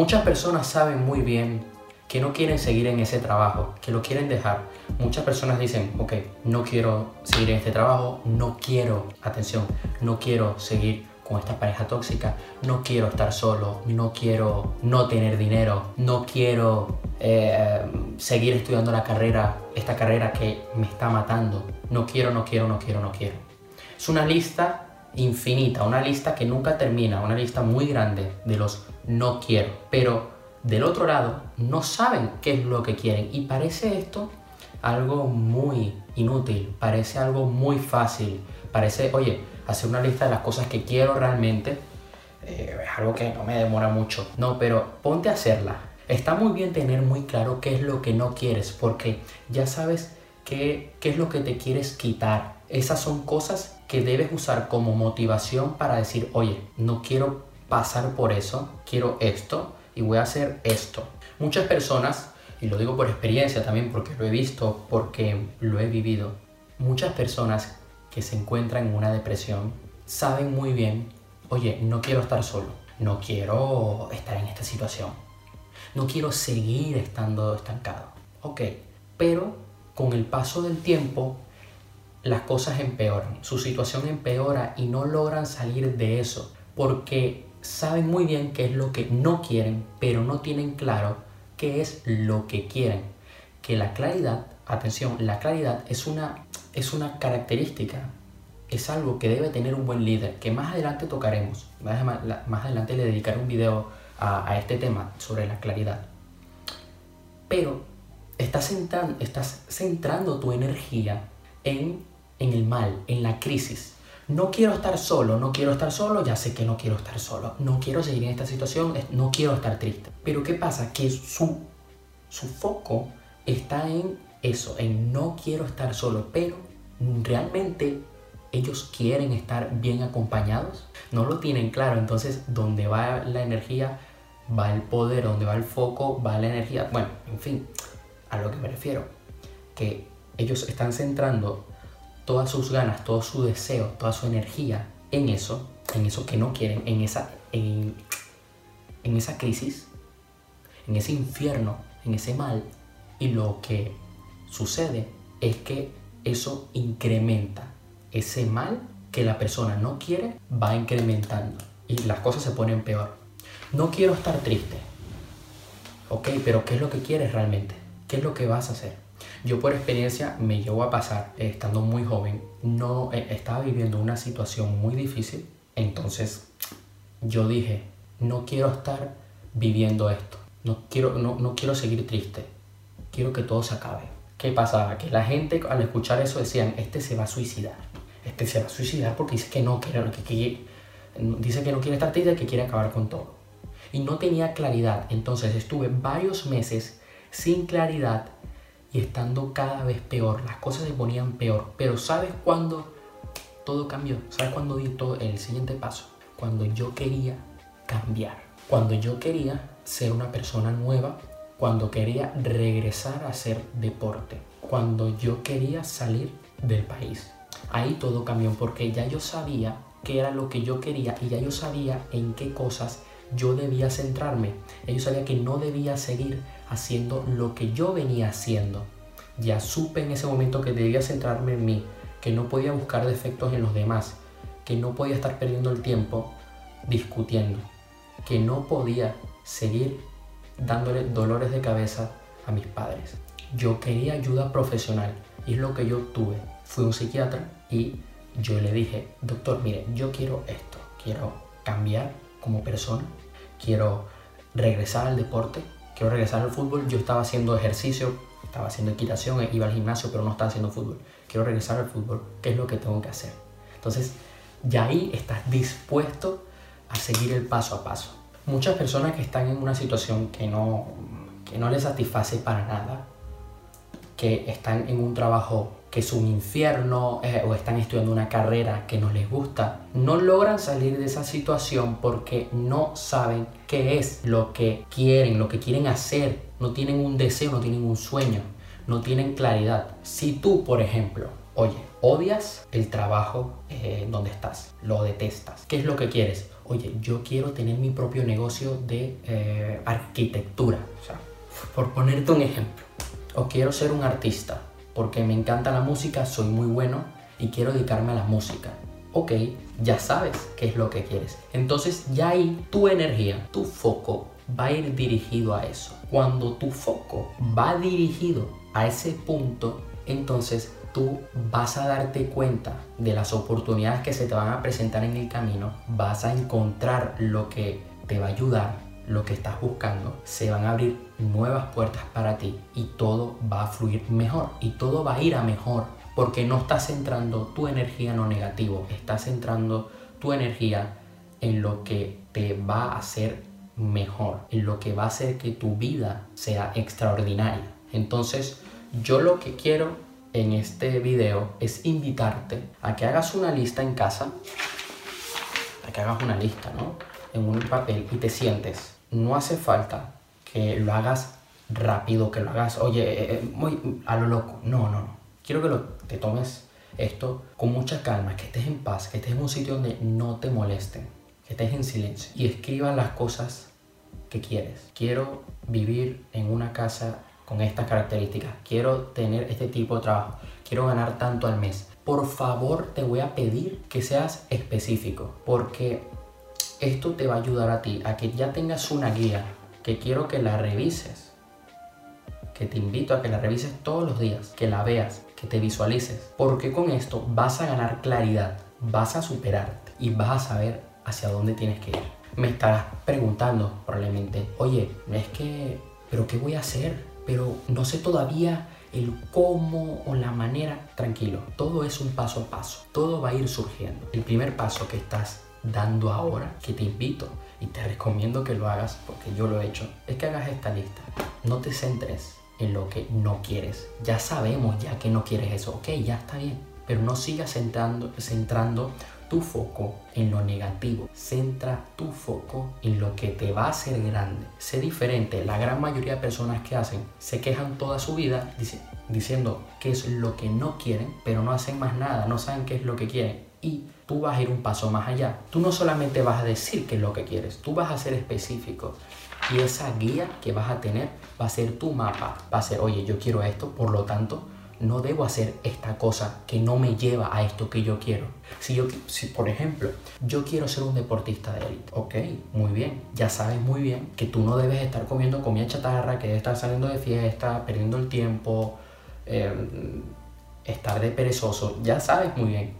Muchas personas saben muy bien que no quieren seguir en ese trabajo, que lo quieren dejar. Muchas personas dicen, ok, no quiero seguir en este trabajo, no quiero, atención, no quiero seguir con esta pareja tóxica, no quiero estar solo, no quiero no tener dinero, no quiero eh, seguir estudiando la carrera, esta carrera que me está matando, no quiero, no quiero, no quiero, no quiero. Es una lista infinita, una lista que nunca termina, una lista muy grande de los no quiero, pero del otro lado no saben qué es lo que quieren y parece esto algo muy inútil, parece algo muy fácil, parece, oye, hacer una lista de las cosas que quiero realmente eh, es algo que no me demora mucho. No, pero ponte a hacerla. Está muy bien tener muy claro qué es lo que no quieres, porque ya sabes qué, qué es lo que te quieres quitar. Esas son cosas que debes usar como motivación para decir, oye, no quiero pasar por eso, quiero esto y voy a hacer esto. Muchas personas, y lo digo por experiencia también porque lo he visto, porque lo he vivido, muchas personas que se encuentran en una depresión saben muy bien, oye, no quiero estar solo, no quiero estar en esta situación, no quiero seguir estando estancado. Ok, pero con el paso del tiempo las cosas empeoran, su situación empeora y no logran salir de eso porque saben muy bien qué es lo que no quieren, pero no tienen claro qué es lo que quieren. Que la claridad, atención, la claridad es una es una característica, es algo que debe tener un buen líder, que más adelante tocaremos. Más, adelante le dedicaré un video a, este tema sobre la claridad. Pero estás centrando, estás centrando tu energía en, en el mal, en la crisis. No quiero estar solo, no quiero estar solo, ya sé que no quiero estar solo. No quiero seguir en esta situación, no quiero estar triste. Pero ¿qué pasa? Que su, su foco está en eso, en no quiero estar solo, pero realmente ellos quieren estar bien acompañados, no lo tienen claro, entonces donde va la energía, va el poder, donde va el foco, va la energía, bueno, en fin, a lo que me refiero, que ellos están centrando todas sus ganas, todo su deseo, toda su energía en eso, en eso que no quieren, en esa, en, en esa crisis, en ese infierno, en ese mal, y lo que sucede es que eso incrementa ese mal que la persona no quiere, va incrementando y las cosas se ponen peor. No quiero estar triste. Ok, pero ¿qué es lo que quieres realmente? ¿Qué es lo que vas a hacer? Yo por experiencia me llevo a pasar, eh, estando muy joven, no eh, estaba viviendo una situación muy difícil, entonces yo dije, no quiero estar viviendo esto, no quiero, no, no quiero seguir triste, quiero que todo se acabe. ¿Qué pasaba? Que la gente al escuchar eso decían, este se va a suicidar. Este se va a suicidar porque dice que no quiere, que, dice que no quiere estar triste, que quiere acabar con todo. Y no tenía claridad. Entonces estuve varios meses sin claridad y estando cada vez peor. Las cosas se ponían peor. Pero ¿sabes cuándo todo cambió? ¿Sabes cuándo di todo el siguiente paso? Cuando yo quería cambiar. Cuando yo quería ser una persona nueva cuando quería regresar a hacer deporte, cuando yo quería salir del país. Ahí todo cambió porque ya yo sabía qué era lo que yo quería y ya yo sabía en qué cosas yo debía centrarme. Ya yo sabía que no debía seguir haciendo lo que yo venía haciendo. Ya supe en ese momento que debía centrarme en mí, que no podía buscar defectos en los demás, que no podía estar perdiendo el tiempo discutiendo, que no podía seguir dándole dolores de cabeza a mis padres. Yo quería ayuda profesional y es lo que yo tuve. Fui un psiquiatra y yo le dije, doctor, mire, yo quiero esto, quiero cambiar como persona, quiero regresar al deporte, quiero regresar al fútbol. Yo estaba haciendo ejercicio, estaba haciendo equitación, iba al gimnasio, pero no estaba haciendo fútbol. Quiero regresar al fútbol, ¿qué es lo que tengo que hacer? Entonces, ya ahí estás dispuesto a seguir el paso a paso muchas personas que están en una situación que no, que no les satisface para nada, que están en un trabajo que es un infierno eh, o están estudiando una carrera que no les gusta, no logran salir de esa situación porque no saben qué es lo que quieren, lo que quieren hacer, no tienen un deseo, no tienen un sueño, no tienen claridad. Si tú, por ejemplo, oye, odias el trabajo eh, donde estás, lo detestas, ¿qué es lo que quieres? oye, yo quiero tener mi propio negocio de eh, arquitectura, o sea, por ponerte un ejemplo. O quiero ser un artista, porque me encanta la música, soy muy bueno y quiero dedicarme a la música. Ok, ya sabes qué es lo que quieres. Entonces ya ahí tu energía, tu foco va a ir dirigido a eso. Cuando tu foco va dirigido a ese punto, entonces tú vas a darte cuenta de las oportunidades que se te van a presentar en el camino, vas a encontrar lo que te va a ayudar, lo que estás buscando, se van a abrir nuevas puertas para ti y todo va a fluir mejor y todo va a ir a mejor porque no estás centrando tu energía en lo negativo, estás centrando tu energía en lo que te va a hacer mejor, en lo que va a hacer que tu vida sea extraordinaria. Entonces, yo lo que quiero en este video es invitarte a que hagas una lista en casa, a que hagas una lista, ¿no? En un papel y te sientes. No hace falta que lo hagas rápido, que lo hagas, oye, eh, eh, muy a lo loco. No, no, no. Quiero que lo, te tomes esto con mucha calma, que estés en paz, que estés en un sitio donde no te molesten, que estés en silencio y escriba las cosas que quieres. Quiero vivir en una casa con estas características. Quiero tener este tipo de trabajo. Quiero ganar tanto al mes. Por favor, te voy a pedir que seas específico, porque esto te va a ayudar a ti a que ya tengas una guía, que quiero que la revises, que te invito a que la revises todos los días, que la veas, que te visualices, porque con esto vas a ganar claridad, vas a superarte y vas a saber hacia dónde tienes que ir. Me estarás preguntando probablemente, oye, es que, pero ¿qué voy a hacer? pero no sé todavía el cómo o la manera. Tranquilo, todo es un paso a paso, todo va a ir surgiendo. El primer paso que estás dando ahora, que te invito y te recomiendo que lo hagas porque yo lo he hecho, es que hagas esta lista. No te centres en lo que no quieres. Ya sabemos ya que no quieres eso, ok, ya está bien, pero no sigas centrando, centrando tu foco en lo negativo. Centra tu foco en lo que te va a hacer grande. Sé diferente. La gran mayoría de personas que hacen se quejan toda su vida diciendo qué es lo que no quieren, pero no hacen más nada, no saben qué es lo que quieren. Y tú vas a ir un paso más allá. Tú no solamente vas a decir qué es lo que quieres, tú vas a ser específico. Y esa guía que vas a tener va a ser tu mapa. Va a ser, oye, yo quiero esto, por lo tanto, no debo hacer esta cosa que no me lleva a esto que yo quiero. Si yo, si por ejemplo, yo quiero ser un deportista de élite, ok, muy bien, ya sabes muy bien que tú no debes estar comiendo comida chatarra, que debes estar saliendo de fiesta, perdiendo el tiempo, em, estar de perezoso, ya sabes muy bien.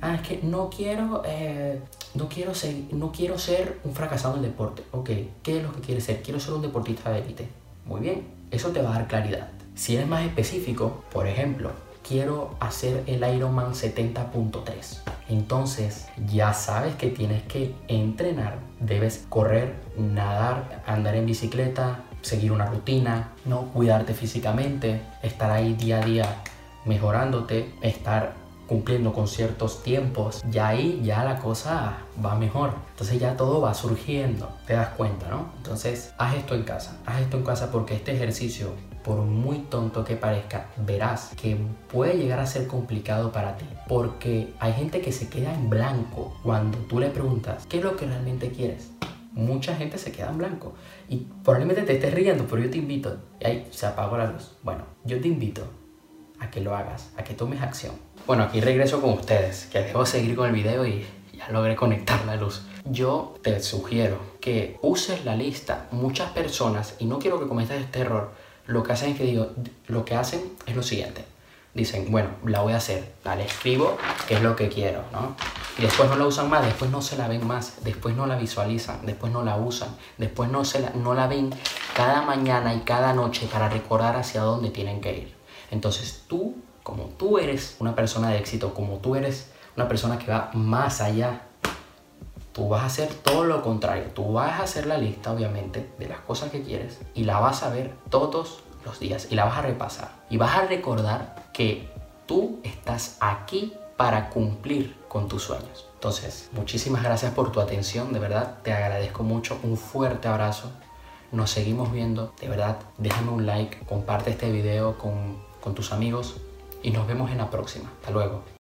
Ah, es que no quiero, eh, no quiero ser, no quiero ser un fracasado en deporte. Ok, ¿qué es lo que quieres ser? Quiero ser un deportista de élite. Muy bien, eso te va a dar claridad. Si eres más específico, por ejemplo, quiero hacer el Ironman 70.3. Entonces ya sabes que tienes que entrenar. Debes correr, nadar, andar en bicicleta, seguir una rutina, no cuidarte físicamente, estar ahí día a día mejorándote, estar cumpliendo con ciertos tiempos, ya ahí ya la cosa va mejor. Entonces ya todo va surgiendo, te das cuenta, ¿no? Entonces haz esto en casa, haz esto en casa porque este ejercicio, por muy tonto que parezca, verás que puede llegar a ser complicado para ti. Porque hay gente que se queda en blanco cuando tú le preguntas, ¿qué es lo que realmente quieres? mucha gente se queda en blanco. Y probablemente te estés riendo, pero yo te invito. Y ahí se apagó la luz. Bueno, yo te invito a que lo hagas, a que tomes acción. Bueno, aquí regreso con ustedes, que debo seguir con el video y ya logré conectar la luz. Yo te sugiero que uses la lista. Muchas personas, y no quiero que cometas este error, lo que hacen es que digo, lo que hacen lo siguiente. Dicen, bueno, la voy a hacer, la escribo, que es lo que quiero, ¿no? Y después no la usan más, después no se la ven más, después no la visualizan, después no la usan, después no, se la, no la ven cada mañana y cada noche para recordar hacia dónde tienen que ir. Entonces tú, como tú eres una persona de éxito, como tú eres una persona que va más allá, tú vas a hacer todo lo contrario. Tú vas a hacer la lista, obviamente, de las cosas que quieres y la vas a ver todos los días y la vas a repasar. Y vas a recordar que tú estás aquí para cumplir con tus sueños. Entonces, muchísimas gracias por tu atención, de verdad, te agradezco mucho, un fuerte abrazo, nos seguimos viendo, de verdad, déjame un like, comparte este video con con tus amigos y nos vemos en la próxima. Hasta luego.